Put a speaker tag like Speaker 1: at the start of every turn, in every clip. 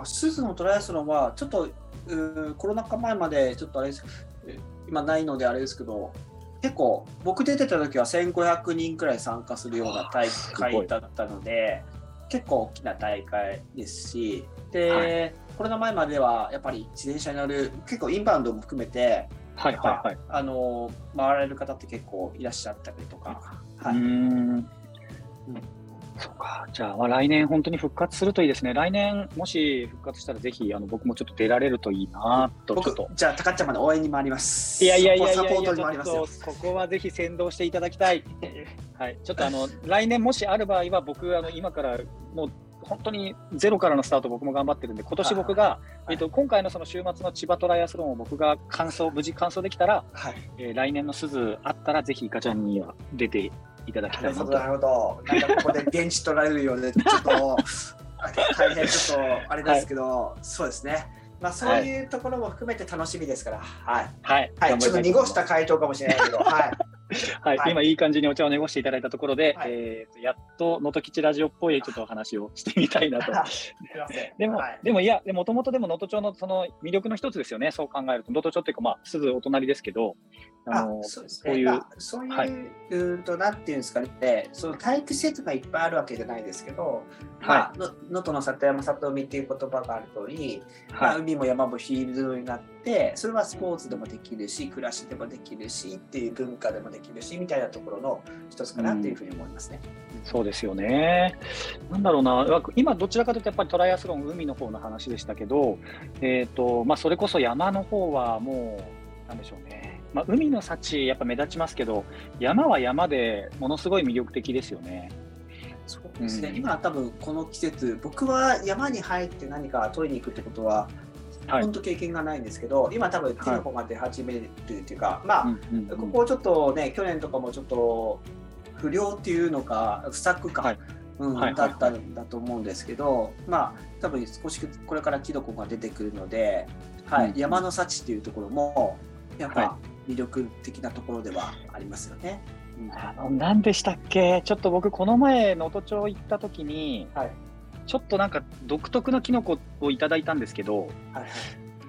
Speaker 1: あスズのトライアスロンはちょっとうコロナ禍前までちょっとあれです今ないのであれですけど結構僕出てた時は1500人くらい参加するような大会だったので結構大きな大会ですしで、はい、コロナ前まではやっぱり自転車に乗る結構インバウンドも含めてはいはいはい、あの回られる方って結構いらっしゃったりとか。はい、うん
Speaker 2: そうか。じゃあ、まあ、来年本当に復活するといいですね。来年、もし復活したら、ぜひ、あの、僕もちょっと出られるといいなと。
Speaker 1: 僕、じゃあ、高っちゃんまで応援に回ります。
Speaker 2: いやいやいやいやいや、いここはぜひ先導していただきたい。はい。ちょっと、あの、来年もしある場合は、僕、あの、今から、もう、本当にゼロからのスタート僕も頑張ってるんで今年僕が、えーと、今回のその週末の千葉トライアスロンを僕が完走無事完走できたら、はいえー、来年の鈴あったらぜひイカちゃんには出ていただきたいなと。
Speaker 1: なるほど。なんかここで現地取られるようで ちょっと大変ちょっとあれですけど、はい、そうですね。まあそういうところも含めて楽しみですから、はい。はい。はい、ちょっと濁した回答かもしれないけど、はい。
Speaker 2: はい、はい、今いい感じにお茶を濁していただいたところで、はい、えー、やっと能登吉ラジオっぽいちょっとお話をしてみたいなと。でも、はい、でもいや、もともとでも能登町のその魅力の一つですよね、そう考えると。能登町っていうか、まあ、すぐお隣ですけど、
Speaker 1: あのそうですね、こういう、そういう、はい、うんと、なんていうんですかね、その体育施設がいっぱいあるわけじゃないですけど、はい、能登の里山里海っていう言葉がある通り、はい。まあ、海も山もフィールドになって、それはスポーツでもできるし、暮らしでもできるしっていう文化でもできるしみたいなところの一つかなっていうふうに思いますね。
Speaker 2: うん、そうですよね。なんだろうな、今どちらかというとやっぱりトライアスロン海の方の話でしたけど、えっ、ー、とまあそれこそ山の方はもうなんでしょうね。まあ、海の幸やっぱ目立ちますけど、山は山でものすごい魅力的ですよね。
Speaker 1: そうですね、うん、今多分この季節僕は山に入って何か取りに行くってことは本当経験がないんですけど、今多分キノコが出始めるっていうか、はい、まあ、うんうんうん、ここちょっとね去年とかもちょっと不良っていうのか不作か、はい、うん、はい、だったんだと思うんですけど、まあ多分少しこれからキノコが出てくるので、はい、うん、山の幸っていうところもやっぱ魅力的なところではありますよね。
Speaker 2: あの何でしたっけ？ちょっと僕この前能登町行った時に、はい、ちょっとなんか独特のキノコをいただいたんですけど、はいはい、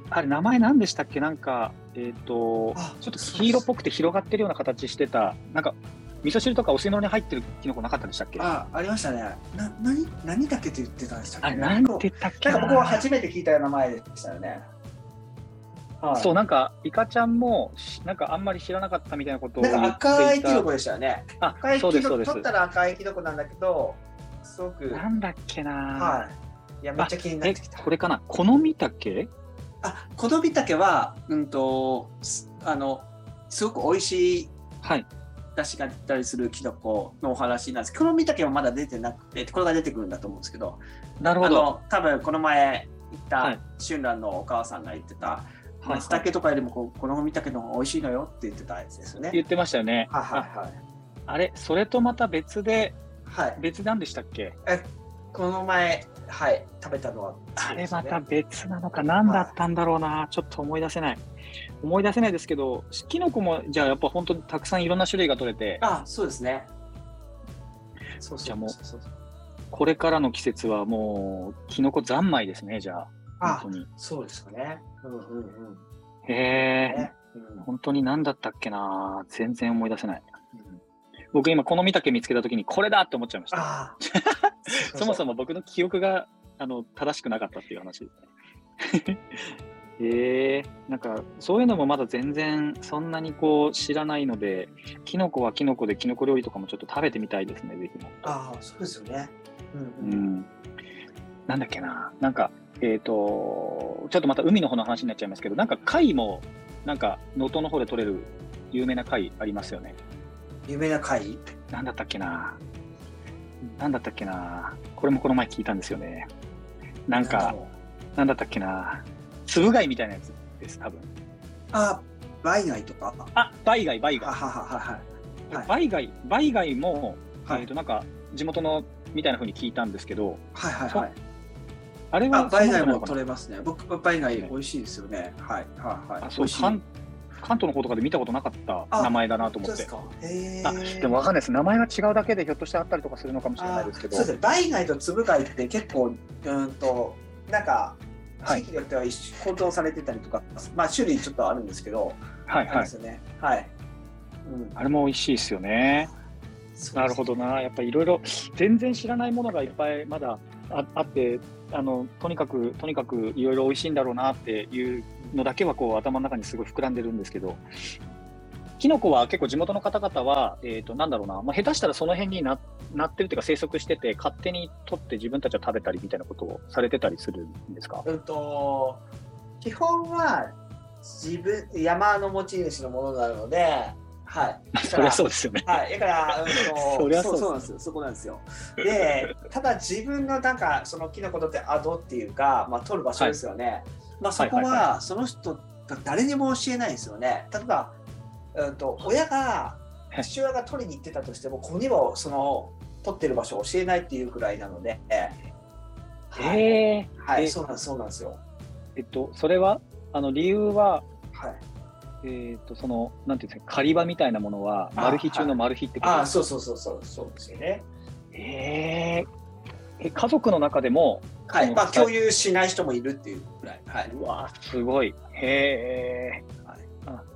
Speaker 2: あれ名前何でしたっけ？なんかえっ、ー、とちょっと黄色っぽくて広がってるような形してたなんか味噌汁とかお吸い物に入ってるキノコなかったでしたっけ？
Speaker 1: あありましたね。な何何だけって言ってたんでしたっけ？あ
Speaker 2: 何て言ったっけ
Speaker 1: な？んか僕は初めて聞いたような前でしたよね。
Speaker 2: はい、そうなんかイカちゃんもなんかあんまり知らなかったみたいなことを
Speaker 1: 赤いキノコでしたよね。赤いキノコ取ったら赤いキノコなんだけどすごく。
Speaker 2: なんだっけな。は
Speaker 1: い。いや、めっちゃ気になってきた。
Speaker 2: これかな？好み竹？
Speaker 1: あ、好み竹は、うんと、あの、すごく美味しい。はい。出汁が出たりするキノコのお話なんです好み竹はまだ出てなくて、これが出てくるんだと思うんですけど。
Speaker 2: なるほど。
Speaker 1: 多分この前言った春蘭のお母さんが言ってた。松茸とかよりもこう好み竹の方が美味しいのよって言ってたやつですよね。
Speaker 2: 言ってましたよね。はいはいはい。あれ、それとまた別ではい、別なんでしたっけ？
Speaker 1: えこの前、はい、食べたのは、
Speaker 2: ね、あれまた別なのか、何だったんだろうな、はい、ちょっと思い出せない。思い出せないですけど、キノコも、じゃあやっぱ本当にたくさんいろんな種類が取れて。
Speaker 1: あそうですね。
Speaker 2: そうじゃあもう、これからの季節はもう、キノコ三昧ですね、じゃ
Speaker 1: あ。本当に。そうですかね。うんうんうん。
Speaker 2: へえ、ねうん、本当に何だったっけな、全然思い出せない。僕今この見竹見つけた時にこれだって思っちゃいました。そもそも僕の記憶があの正しくなかったっていう話ですね。えー、なんかそういうのもまだ全然そんなにこう知らないので、キノコはキノコでキノコ料理とかもちょっと食べてみたいですね、ぜひ
Speaker 1: ああ、そうですよね。
Speaker 2: うん、うん、なんだっけな、なんか、えっ、ー、と、ちょっとまた海の方の話になっちゃいますけど、なんか貝も、なんか能登の方で取れる有名な貝ありますよね。
Speaker 1: 有名な貝
Speaker 2: なんだったっけな？なんだったっけな？これもこの前聞いたんですよね。なんか、なんだったっけな？つぶ貝みたいなやつです、多分。
Speaker 1: あ、バイ貝とか？
Speaker 2: あ、バイ貝、バイ
Speaker 1: 貝。ははは
Speaker 2: はい。バイ貝、バイ貝も、はい、えっと、なんか、地元のみたいなふうに聞いたんですけど、
Speaker 1: はいはいはい。
Speaker 2: あれは
Speaker 1: バイ貝も取れますね。僕、バイ貝美味しいですよね。はいはいはい。あそう関
Speaker 2: 関東の方とかで見たことなかった名前だなと思って。あでもわかんないです。名前が違うだけでひょっとしてあったりとかするのかもしれないですけど。
Speaker 1: そうですね。バイ貝とつぶ貝って結構、うんと、なんか地域によっては高騰されてたりとか、まあ種類ちょっとあるんですけど、
Speaker 2: はいはい。ですよね。はい。うん、あれも美味しいですよね。なるほどな。やっぱりいろいろ全然知らないものがいっぱいまだああって、あのとにかくとにかくいろいろ美味しいんだろうなっていうのだけはこう頭の中にすごい膨らんでるんですけど、キノコは結構地元の方々は、えー、となんだろうな、まあ、下手したらその辺にななってるというか生息してて、勝手に取って自分たちは食べたりみたいなことをされてたりするんですか、
Speaker 1: うんと、基本は自分山の持ち主のものなので、はい。
Speaker 2: そりゃそうですよね。
Speaker 1: はい。だから、うん、そりゃそうそうなんですよ。そこなんですよ。で、ただ自分のなんか、そのキノコとってアドっていうか、まあ、取る場所ですよね。はい、まあ、そこは、その人が誰にも教えないんですよね。例えば、うんと、親が父親が取りに行ってたとしても子にもその取ってる場所を教えないっていうくらいなので、
Speaker 2: はい、
Speaker 1: はい、そうなんですそうなんですよ。
Speaker 2: えっとそれはあの理由は、はい、えー、っとそのなんていうんですか狩り場みたいなものはマル秘中のマル秘って
Speaker 1: こと？あ、そうそうそうそうそうですよね。
Speaker 2: ええ家族の中でも
Speaker 1: はい、まあ共有しない人もいるっていうぐらい。はい、
Speaker 2: うわすごい。へえ。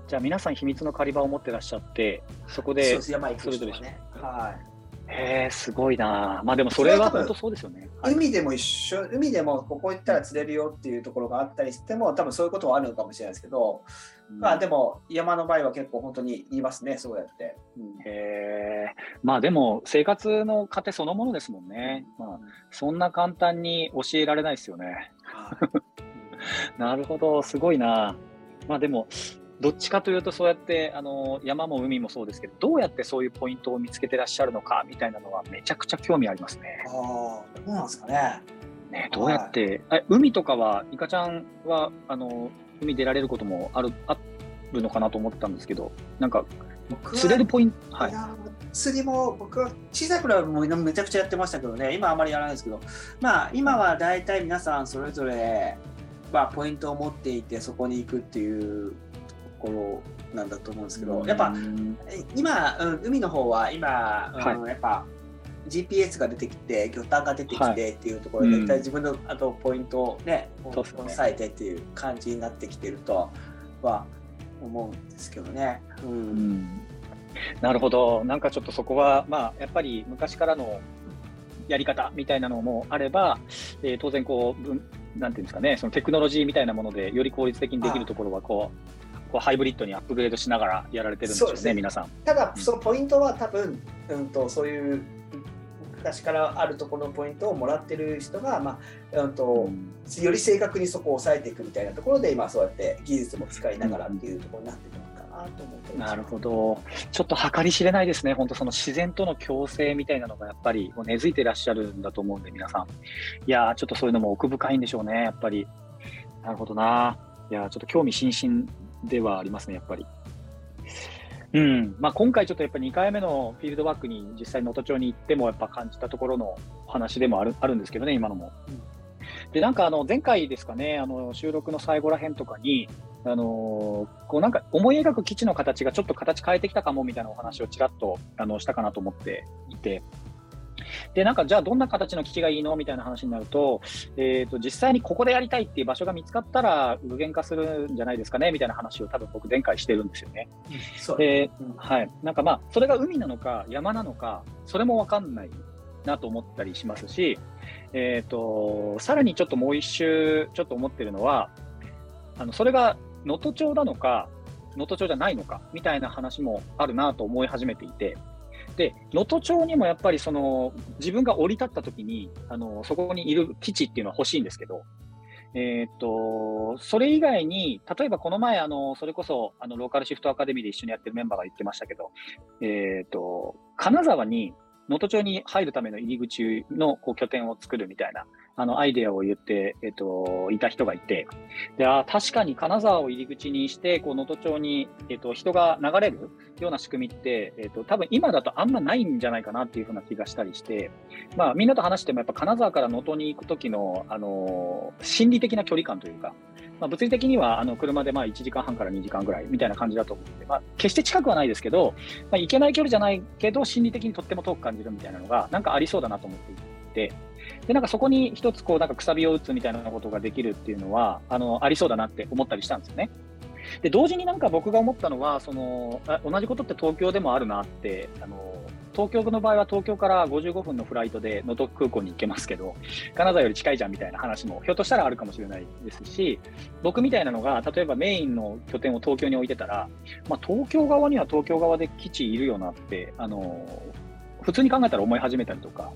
Speaker 2: じゃあ皆さん秘密の狩り場を持ってらっしゃって、そこで
Speaker 1: それぞれね。はい。
Speaker 2: へえ、すごいな。まあでもそれは本当そうですよね。
Speaker 1: 海でも一緒、海でもここ行ったら釣れるよっていうところがあったりしても、多分そういうことはあるのかもしれないですけど、うん、まあでも山の場合は結構本当に言いますね、そうやって。
Speaker 2: うん、へえ。まあでも生活の糧そのものですもんね。まあそんな簡単に教えられないですよね。なるほど、すごいな。まあでも、どっちかというとそうやってあの山も海もそうですけどどうやってそういうポイントを見つけてらっしゃるのかみたいなのはめちゃくちゃ興味ありますね。
Speaker 1: ああどうなんですかね。
Speaker 2: ねどうやって、はい、海とかはいかちゃんはあの海出られることもあるあるのかなと思ったんですけどなんか釣れるポイント、はい、
Speaker 1: 釣りも僕は小さい頃はもうめちゃくちゃやってましたけどね今あまりやらないですけどまあ今は大体皆さんそれぞれ、まあ、ポイントを持っていてそこに行くっていうころなんだと思うんですけど、やっぱ今、うん、海の方は今、うん、やっぱ GPS が出てきて、魚探が出てきてっていうところで、はい、自分のあとポイントをね、押さえてっていう感じになってきてるとは思うんですけどね。うん、うん、
Speaker 2: なるほど、なんかちょっとそこは、まあ、やっぱり昔からのやり方みたいなのもあれば、えー、当然こう、なんていうんですかね、そのテクノロジーみたいなものでより効率的にできるところはこうこうハイブリッドにアップグレードしながらやられてるんでしょうね、うね皆さん。
Speaker 1: ただ、そのポイントは多分、うんと、そういう昔からあるところのポイントをもらってる人が、まあうんと、うん、より正確にそこを抑えていくみたいなところで、今そうやって技術も使いながらっていうところになってくるのかなと思って
Speaker 2: なるほど。ちょっと計り知れないですね、本当その自然との共生みたいなのがやっぱり根付いていらっしゃるんだと思うんで、皆さん。いやちょっとそういうのも奥深いんでしょうね、やっぱり。なるほどな。いやちょっと興味津々ではありますね、やっぱり。うんまあ、今回ちょっとやっぱ2回目のフィールドバックに実際能登町に行ってもやっぱ感じたところの話でもあるあるんですけどね、今のも。で、なんかあの前回ですかね、あの収録の最後らへんとかに、あのー、こうなんか思い描く基地の形がちょっと形変えてきたかもみたいなお話をちらっとあのしたかなと思っていて、で、なんかじゃあどんな形の機器がいいの？みたいな話になると、えー、と、実際にここでやりたいっていう場所が見つかったら具現化するんじゃないですかね？みたいな話を多分僕前回してるんですよね。
Speaker 1: うん、で、
Speaker 2: はい。なんかまあ、それが海なのか山なのか、それもわかんないなと思ったりしますし、えっ、ー、と、さらにちょっともう一周ちょっと思ってるのは、あの、それが能登町なのか、能登町じゃないのかみたいな話もあるなと思い始めていて、で、能登町にもやっぱりその自分が降り立った時にあのそこにいる基地っていうのは欲しいんですけど、えー、っと、それ以外に、例えばこの前、あの、それこそ、あの、ローカルシフトアカデミーで一緒にやってるメンバーが言ってましたけど、えー、っと、金沢に、能登町に入るための入り口のこう拠点を作るみたいなあの、アイデアを言って、えっと、いた人がいて、で、あ確かに金沢を入り口にして、こう、能登町に、えっと、人が流れるような仕組みって、えっと、多分今だとあんまないんじゃないかなっていうふうな気がしたりして、まあ、みんなと話してもやっぱ金沢から能登に行くときの、あの、心理的な距離感というか、まあ、物理的にはあの車でまあ1時間半から2時間ぐらいみたいな感じだと思うんで、まあ、決して近くはないですけど、まあ、行けない距離じゃないけど、心理的にとっても遠く感じるみたいなのが、なんかありそうだなと思っていて。て、で、なんかそこに一つこう、なんかくさびを打つみたいなことができるっていうのは、あの、ありそうだなって思ったりしたんですよね。で、同時になんか僕が思ったのは、その、同じことって東京でもあるなって、あの、東京の場合は東京から55分のフライトで能登空港に行けますけど、金沢より近いじゃんみたいな話もひょっとしたらあるかもしれないですし、僕みたいなのが、例えばメインの拠点を東京に置いてたら、まあ、東京側には東京側で基地いるよなって、あの、普通に考えたら思い始めたりとか、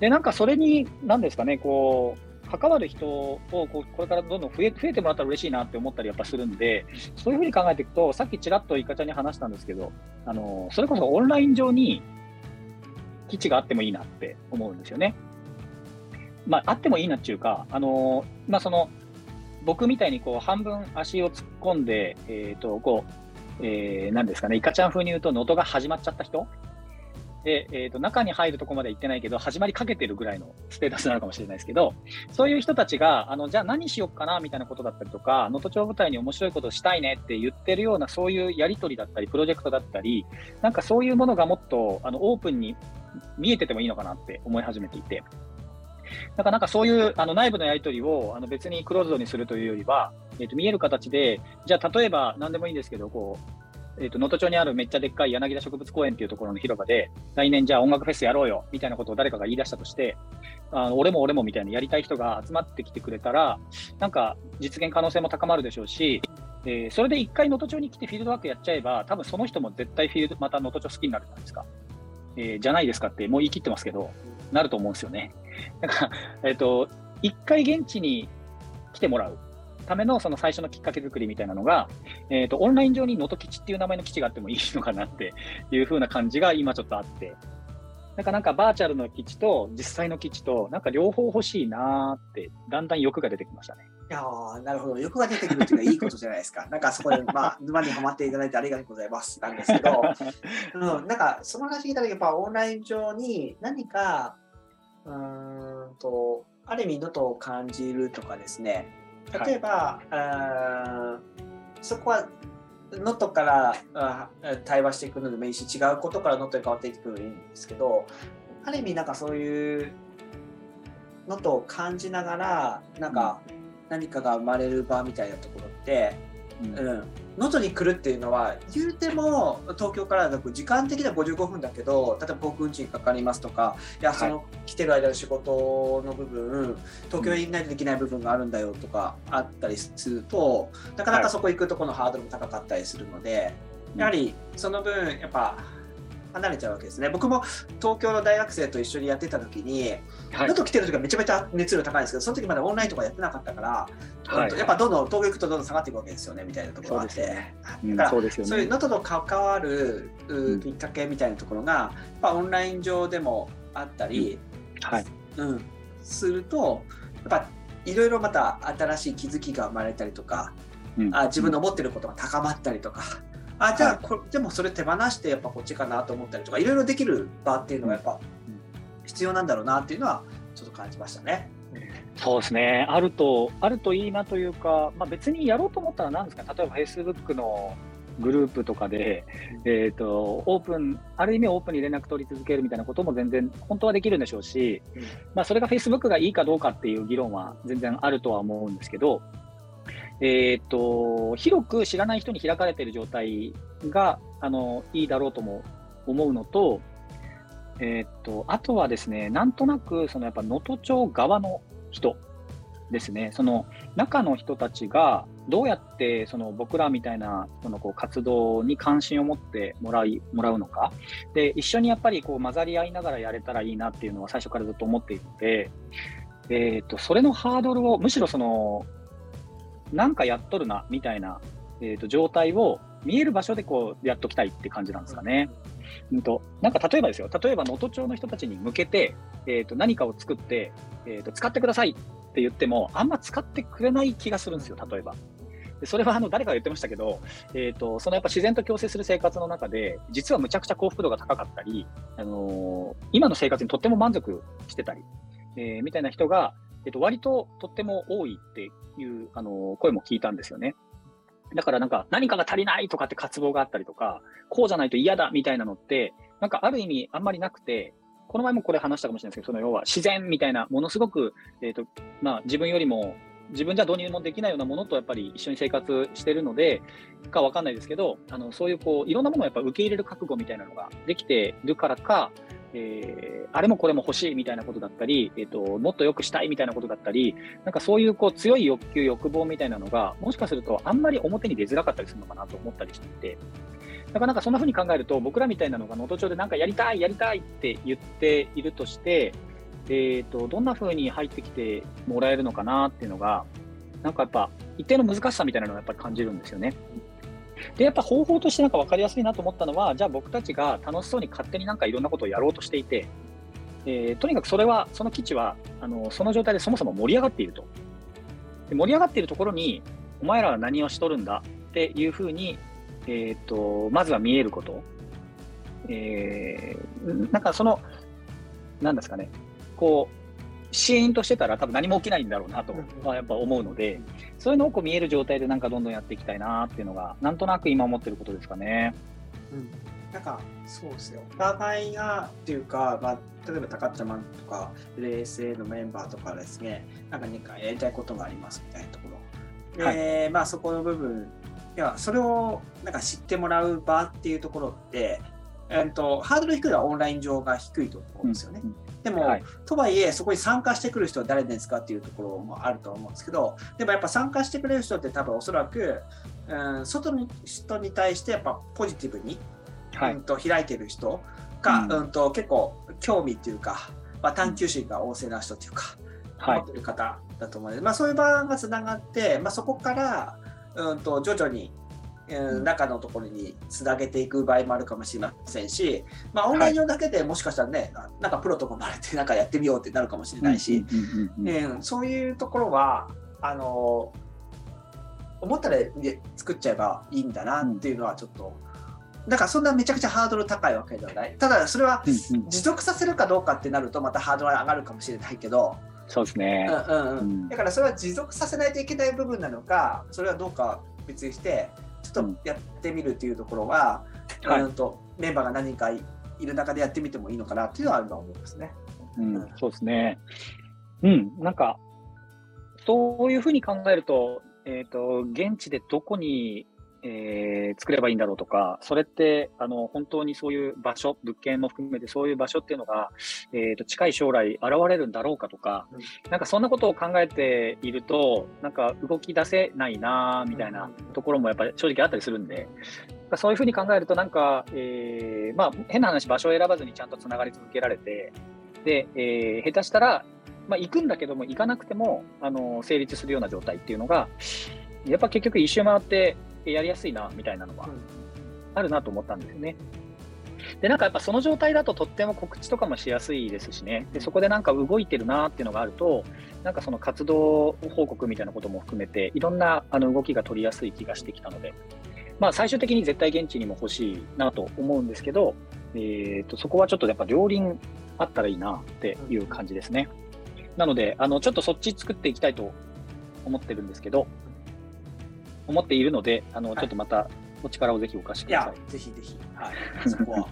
Speaker 2: で、なんかそれに、なんですかね、こう、関わる人をこれからどんどん増え増えてもらったら嬉しいなって思ったりやっぱするんで、そういうふうに考えていくと、さっきちらっといかちゃんに話したんですけど、あのそれこそオンライン上に基地があってもいいなって思うんですよね。まあ、あってもいいなっていうか、あのまあ、その僕みたいにこう半分足を突っ込んで、え、ー、とこうえー、なんですかね、いかちゃん風に言うと、能登が始まっちゃった人で、えーと、中に入るとこまで行ってないけど、始まりかけてるぐらいのステータスなのかもしれないですけど、そういう人たちが、あのじゃあ何しようかなみたいなことだったりとか、能登町舞台に面白いことしたいねって言ってるような、そういうやり取りだったり、プロジェクトだったり、なんかそういうものがもっとあのオープンに見えててもいいのかなって思い始めていて。だかなんかそういうあの内部のやり取りをあの別にクローズドにするというよりは、えー、と見える形で、じゃあ例えば何でもいいんですけど、こうえ、ー、と、能登町にあるめっちゃでっかい柳田植物公園っていうところの広場で、来年じゃあ音楽フェスやろうよ、みたいなことを誰かが言い出したとして、あの俺も俺もみたいなやりたい人が集まってきてくれたら、なんか実現可能性も高まるでしょうし、えー、それで一回能登町に来てフィールドワークやっちゃえば、多分その人も絶対フィールド、また能登町好きになるじゃないですか。えー、じゃないですかって、もう言い切ってますけど、なると思うんですよね。だか、えっ、ー、と、一回現地に来てもらう。ためのその最初のきっかけ作りみたいなのが、えーと、オンライン上に能登基地っていう名前の基地があってもいいのかなっていう風な感じが今ちょっとあって、なんかなんかバーチャルの基地と実際の基地と、なんか両方欲しいなって、だんだん欲が出てきましたね。
Speaker 1: いやなるほど。欲が出てくるっていうのはいいことじゃないですか。なんかそこで、まあ、沼にはまっていただいてありが とうございますなんですけど、うん、なんかその話聞いた時、やっぱオンライン上に何か、うんと、ある意味のと感じるとかですね、例えば、はい、そこは能登から対話していくのでもいいし違うことから能登に変わっていくのでいいんですけどある意味なんかそういうのと感じながらなんか何かが生まれる場みたいなところって能登、うん、に来るっていうのは言うても東京からだと時間的には55分だけど例えば航空運賃かかりますとかいやその来てる間の仕事の部分東京にないとできない部分があるんだよとかあったりするとなかなかそこ行くとこのハードルも高かったりするので、やはりその分やっぱ離れちゃうわけですね。僕も東京の大学生と一緒にやってた時に、はい、来てる時はめちゃめちゃ熱量高いんですけど、その時までオンラインとかやってなかったから、はい、やっぱどんどん東京行くとどんどん下がっていくわけですよね、みたいなところが。あって。だから、そういう能登と関わるきっかけみたいなところが、やっぱオンライン上でもあったり、うん、はい。うん、すると、やっぱいろいろまた新しい気づきが生まれたりとか、うん、あ自分の思ってることが高まったりとか、あじゃあこでもそれ手放してやっぱこっちかなと思ったりとかいろいろできる場っていうのがやっぱ必要なんだろうなっていうのはちょっと感じましたね。
Speaker 2: そうですね、あると、あるといいなというか、まあ、別にやろうと思ったらなんですか、例えば Facebook のグループとかで、えーと、オープン、ある意味オープンに連絡取り続けるみたいなことも全然本当はできるんでしょうし、まあ、それが Facebook がいいかどうかっていう議論は全然あるとは思うんですけど、えー、っと、広く知らない人に開かれている状態が、あの、いいだろうとも思うのと、えー、っと、あとはですね、なんとなく、そのやっぱ能登町側の人ですね、その中の人たちがどうやってその僕らみたいなそのこう活動に関心を持ってもらいもらうのか、で一緒にやっぱりこう混ざり合いながらやれたらいいなっていうのは最初からずっと思っているので、えー、とそれのハードルをむしろそのなんかやっとるな、みたいな、えーと、状態を見える場所でこうやっときたいって感じなんですかね。うんと、なんか例えばですよ、例えば能登町の人たちに向けて、えーと、何かを作って、えーと、使ってくださいって言っても、あんま使ってくれない気がするんですよ、例えば。でそれはあの誰かが言ってましたけど、えーと、そのやっぱ自然と共生する生活の中で、実はむちゃくちゃ幸福度が高かったり、あのー、今の生活にとっても満足してたり、えー、みたいな人が、えっと、割ととっても多いっていうあの声も聞いたんですよね。だからなんか何かが足りないとかって渇望があったりとか、こうじゃないと嫌だみたいなのって、なんかある意味あんまりなくて、この前もこれ話したかもしれないですけど、その要は自然みたいな、ものすごく、えーとまあ、自分よりも自分じゃ導入もできないようなものとやっぱり一緒に生活してるので、かわかんないですけど、あのそういうこういろんなものをやっぱ受け入れる覚悟みたいなのができてるからか、えー、あれもこれも欲しいみたいなことだったり、えーと、もっと良くしたいみたいなことだったり、なんかそういうこう強い欲求、欲望みたいなのが、もしかするとあんまり表に出づらかったりするのかなと思ったりしていて、だかなかそんな風に考えると、僕らみたいなのが能登町でなんかやりたい、やりたいって言っているとして、えーと、どんな風に入ってきてもらえるのかなっていうのが、なんかやっぱ一定の難しさみたいなのをやっぱり感じるんですよね。で、やっぱ方法としてなんか分かりやすいなと思ったのは、じゃあ僕たちが楽しそうに勝手になんかいろんなことをやろうとしていて、えー、とにかくそれは、その基地はあのその状態でそもそも盛り上がっていると。で盛り上がっているところに、お前らは何をしとるんだっていうふうに、えーと、まずは見えること。えー、なんかその、なんですかね、こう、シーンとしてたら多分何も起きないんだろうなとはやっぱ思うので、そういうのをこう見える状態でなんかどんどんやっていきたいなっていうのが、なんとなく今思ってることですかね。
Speaker 1: うん、なんかそうですよ。お互いがっていうか、まあ、例えば高ちゃまんとか、LSA のメンバーとかですね、なんか何かやりたいことがありますみたいなところ。はい、えまあそこの部分、いや、それをなんか知ってもらう場っていうところって、えーと、ハードル低いのはオンライン上が低いと思うんですよね。うん。でも、はい、とはいえ、そこに参加してくる人は誰ですかっていうところもあると思うんですけど、でもやっぱ参加してくれる人って多分おそらく、うん、外の人に対してやっぱポジティブに、はい、うんと開いてる人が、うん、うんと結構興味っていうか、まあ、探求心が旺盛な人っていうか、はい、持ってる方だと思うので、まあ、そういう場がつながって、まあ、そこから、うんと徐々に中のところにつなげていく場合もあるかもしれませんし、まあ、オンライン上だけでもしかしたらね、はい、なんかプロとかなれてなんかやってみようってなるかもしれないし、そういうところはあの思ったら作っちゃえばいいんだなっていうのはちょっと。だからそんなめちゃくちゃハードル高いわけではない。ただそれは持続させるかどうかってなるとまたハードル上がるかもしれないけど、
Speaker 2: そうですね。
Speaker 1: うんうんうん。だからそれは持続させないといけない部分なのか、それはどうか別にして、ちょっとやってみるっていうところは、うん、とメンバーが何人かいる中でやってみてもいいのかなっていうのはあると思いますね。
Speaker 2: うん、そうですね。うん、なんか、そういうふうに考えると、えっ、ー、と、現地でどこにえー、作ればいいんだろうとか、それってあの本当にそういう場所、物件も含めてそういう場所っていうのが、えーと、近い将来現れるんだろうかとか、うん、なんかそんなことを考えていると、なんか動き出せないなみたいなところもやっぱり正直あったりするんで、そういうふうに考えると、なんか、えー、まあ、変な話、場所を選ばずにちゃんとつながり続けられて、で、えー、下手したら、まあ、行くんだけども、行かなくてもあの成立するような状態っていうのが、やっぱ結局一周回ってやりやすいなみたいなのはあるなと思ったんですよね。で、なんかやっぱその状態だととっても告知とかもしやすいですしね、でそこでなんか動いてるなっていうのがあると、なんかその活動報告みたいなことも含めて、いろんなあの動きが取りやすい気がしてきたので、まあ、最終的に絶対現地にも欲しいなと思うんですけど、えーと、そこはちょっとやっぱ両輪あったらいいなっていう感じですね。なので、あのちょっとそっち作っていきたいと思ってるんですけど、思っているので、あの、はい、ちょっとまたお力をぜひお貸しください。
Speaker 1: いぜひぜひ、はい、そこは。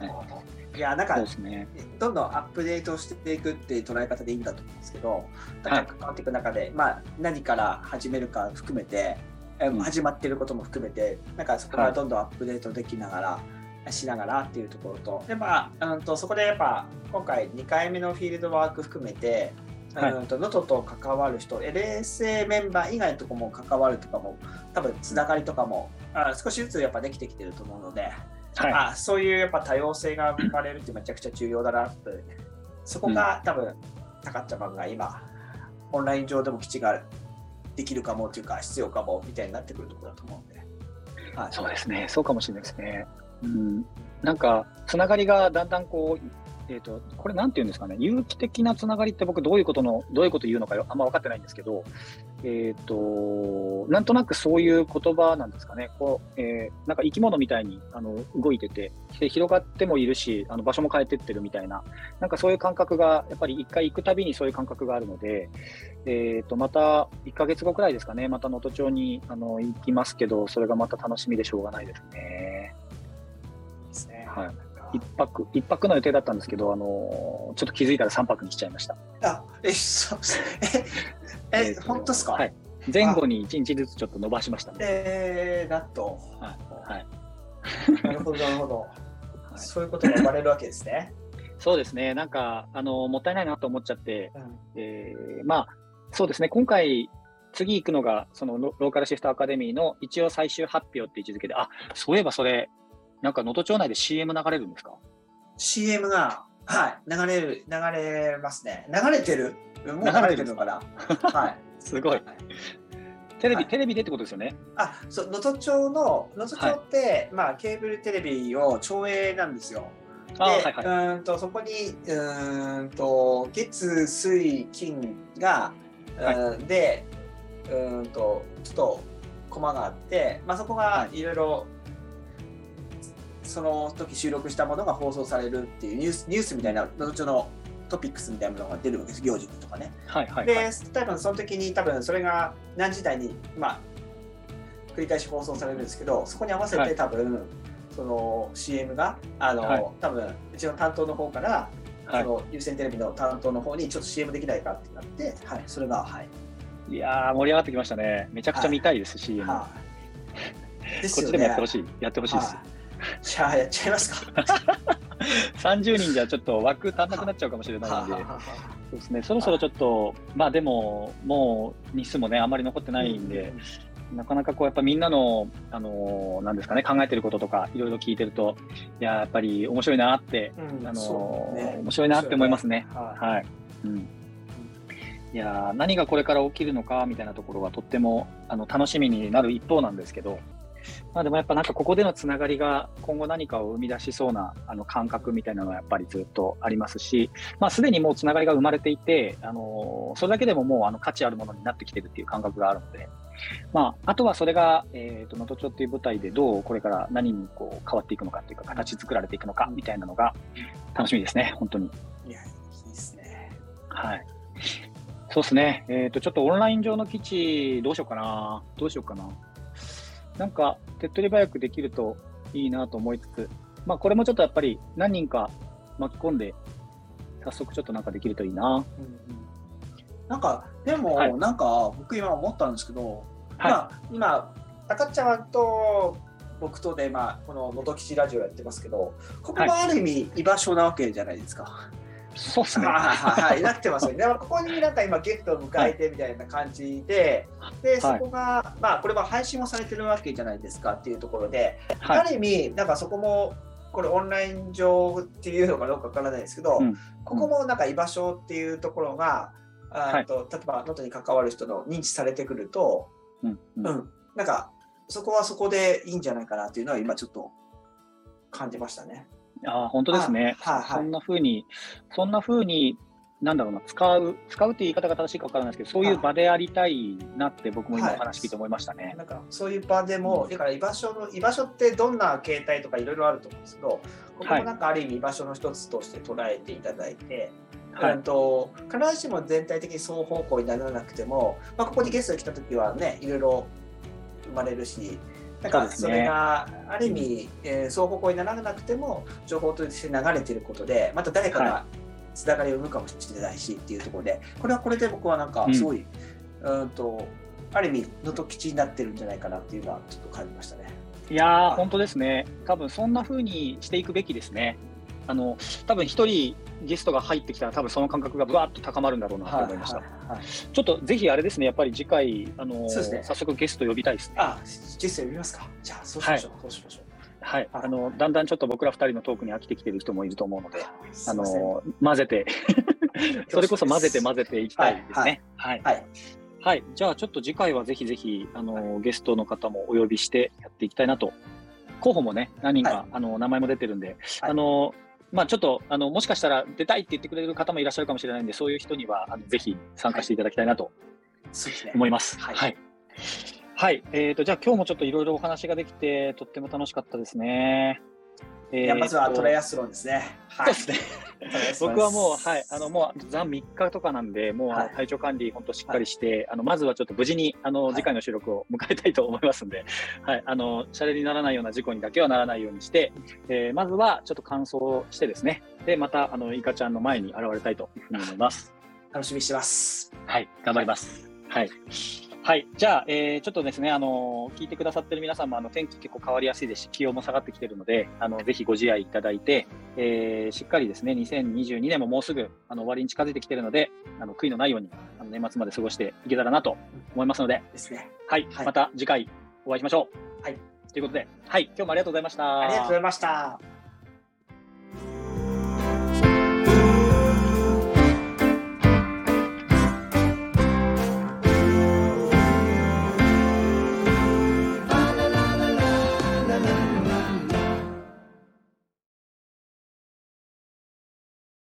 Speaker 1: いや、なんか、ね、どんどんアップデートしていくっていう捉え方でいいんだと思うんですけど、だから関わっていく中で、はい、まあ、何から始めるか含めて、うん、始まっていることも含めて、なんかそこからどんどんアップデートできながら、はい、しながらっていうところと、でまあ、うんとそこでやっぱ今回2回目のフィールドワーク含めて、はい、うんと能登と関わる人 LSA メンバー以外のとこも関わるとかも多分つながりとかもあ少しずつやっぱできてきてると思うので、はい、あそういうやっぱ多様性が生まれるってめちゃくちゃ重要だなって。そこが多分、高っちゃまが今オンライン上でも基地ができるかもというか必要かもみたいになってくるところだと思うんで、
Speaker 2: はい、そうですね。そうかもしれないですね。うん、なんかつながりがだんだんこうえっ、ー、と、これなんて言うんですかね、有機的なつながりって僕どういうことの、どういうこと言うのかあんま分かってないんですけど、えっ、ー、と、なんとなくそういう言葉なんですかね、こう、えー、なんか生き物みたいにあの動いてて、で広がってもいるし、あの場所も変えてってるみたいな、なんかそういう感覚が、やっぱり一回行くたびにそういう感覚があるので、えっ、と、また1ヶ月後くらいですかね、また能登町にあの行きますけど、それがまた楽しみでしょうがないですね。
Speaker 1: ですね。はい。
Speaker 2: 一泊、一泊の予定だったんですけど、あのー、ちょっと気づいたら3泊にしちゃいました。
Speaker 1: あ、え、そうえ、え、本当ですか？
Speaker 2: はい。前後に1日ずつちょっと伸ばしましたね。
Speaker 1: えー、納豆。
Speaker 2: はい。はい、
Speaker 1: なるほど、なるほど。はい、そういうことが生まれるわけですね。
Speaker 2: そうですね。なんか、あの、もったいないなと思っちゃって、うん、えー、まあ、そうですね。今回、次行くのが、そのローカルシフトアカデミーの一応最終発表って位置づけで、あ、そういえばそれ、なんか能登町内で CM 流れるんですか
Speaker 1: ?CM が、はい、流れる、流れますね。流れてる？もう流れてるのかな？はい。
Speaker 2: すごい。はいテレビ、はい、テレビでってことですよね？
Speaker 1: あ、そう、能登町の、能登町って、はい、まあ、ケーブルテレビを上映なんですよ。で、はいはい、うんと、そこに、うんと、月、水、金が、はい、で、うんと、ちょっと、コマがあって、まあ、そこがいろいろその時収録したものが放送されるっていうニュースニュースみたいな後のトピックスみたいなものが出るわけです、行事とかね。
Speaker 2: はいはい、はい、
Speaker 1: で、多分その時に多分それが何時台に、まあ、繰り返し放送されるんですけど、そこに合わせて多分、はい、その CM が、あの、はい、多分うちの担当の方から、その優先テレビの担当の方にちょっと CM できないかってなって、はい、それが、はい。
Speaker 2: いや盛り上がってきましたね。めちゃくちゃ見たいです、はい、CM。はい、こっちでもやってほしい、やってほしいです。
Speaker 1: じゃあやっちゃいますか。
Speaker 2: 30人じゃちょっと枠足んなくなっちゃうかもしれないので、そうですね、そろそろちょっと、まあでも、もう日数もね、あまり残ってないんで、なかなかこう、やっぱみんなの、あのー、なんですかね、考えてることとか、いろいろ聞いてると、いや、やっぱり面白いなって、うん、あのーね、面白いなって思いますね。はい、はい、うん。いや何がこれから起きるのかみたいなところはとってもあの楽しみになる一方なんですけど、まあ、でもやっぱなんかここでのつながりが今後何かを生み出しそうなあの感覚みたいなのはやっぱりずっとありますし、まあ、すでにもうつながりが生まれていて、あのそれだけでももうあの価値あるものになってきてるっていう感覚があるので、まあ、あとはそれが、えーと、能登町っていう舞台でどうこれから何にこう変わっていくのかっていうか形作られていくのかみたいなのが楽しみですね、本当に。
Speaker 1: いや、いいですね。
Speaker 2: はい。そうですね。えっ、ー、と、ちょっとオンライン上の基地どうしようかな。どうしようかな。なんか手っ取り早くできるといいなと思いつつ、まあ、これもちょっとやっぱり何人か巻き込んで、早速ちょっとなんかできるといいな。うんうん、
Speaker 1: なんか、でも、はい、なんか僕今思ったんですけど、はい、まあ、今、赤ちゃんと僕とで、まあ、こののどきちラジオやってますけど、ここはある意味居場所なわけじゃないですか。は
Speaker 2: いそうですね。
Speaker 1: はい、なってますよね。ここになんか今ゲストを迎えてみたいな感じで、はい、で、そこが、まあこれは配信もされてるわけじゃないですかっていうところで、はい、ある意味、なんかそこも、これオンライン上っていうのかどうかわからないですけど、うん、ここもなんか居場所っていうところが、あと、例えば能登に関わる人の認知されてくると、うん、うん、なんかそこはそこでいいんじゃないかなっていうのは今ちょっと感じましたね。
Speaker 2: あ本当ですね。はいはい、そんなふうに、そんなふうに、なんだろうな、使う、使うっていう言い方が正しいか分からないですけど、そういう場でありたいなって僕も今お話聞いて思いましたね。はい、
Speaker 1: なんかそういう場でも、だから居場所の、居場所ってどんな形態とかいろいろあると思うんですけど、ここもなんかある意味居場所の一つとして捉えていただいて、はい、と必ずしも全体的に双方向にならなくても、まあ、ここにゲストが来た時はね、いろいろ生まれるし、なんかそれがある意味、えー、双方向にならなくても情報として流れていることでまた誰かがつながりを生むかもしれないしっていうところでこれはこれで僕はなんかすごい、うん、うんとある意味能登基地になってるんじゃないかなっていうのはちょっと感じましたね。
Speaker 2: いやー、本当ですね。多分そんな風にしていくべきですね。あの多分一人ゲストが入ってきたら多分その感覚がぶわっと高まるんだろうなと思いました。ちょっとぜひあれですね、やっぱり次回、あのーね、早速ゲスト呼びたいですね。
Speaker 1: あ、ゲスト呼びますか。じゃあそうしましょう。はい、そうしましょう。
Speaker 2: はい、あのだんだんちょっと僕ら2人のトークに飽きてきてる人もいると思うので、あの混ぜて それこそ混ぜて混ぜていきたいですね。はい、はいはいはい、じゃあちょっと次回はぜひぜひあのゲストの方もお呼びしてやっていきたいなと。候補もね何人か、あの名前も出てるんで、あのまあ、ちょっとあのもしかしたら出たいって言ってくれる方もいらっしゃるかもしれないんで、そういう人にはあのぜひ参加していただきたいなと思います。はい、はい。はい、えーと、じゃあ今日もちょっといろいろお話ができて、とっても楽しかったですね。
Speaker 1: えー、はトライアスロンですね。
Speaker 2: はい、そうですね。僕はもう、はい、あの、もう、残3日とかなんで、もう、体調管理、本当しっかりして、はい、あの、まずはちょっと無事に、あの、次回の収録を迎えたいと思いますんで、はい、あの、シャレにならないような事故にだけはならないようにして、えー、まずは、ちょっと乾燥してですね、で、また、あの、イカちゃんの前に現れたいというふうに思います。
Speaker 1: 楽しみにしてます。
Speaker 2: はい、頑張ります。はい。はい。じゃあ、えー、ちょっとですね、あの、聞いてくださってる皆さんも、あの、天気結構変わりやすいですし、気温も下がってきてるので、あの、ぜひご自愛いただいて、えー、しっかりですね、2022年ももうすぐ、あの、終わりに近づいてきてるので、あの、悔いのないように、あの、年末まで過ごしていけたらなと思いますので、
Speaker 1: ですね。
Speaker 2: はい。はい、また次回お会いしましょう。
Speaker 1: はい。
Speaker 2: ということで、はい。今日もありがとうございました。
Speaker 1: ありがとうございました。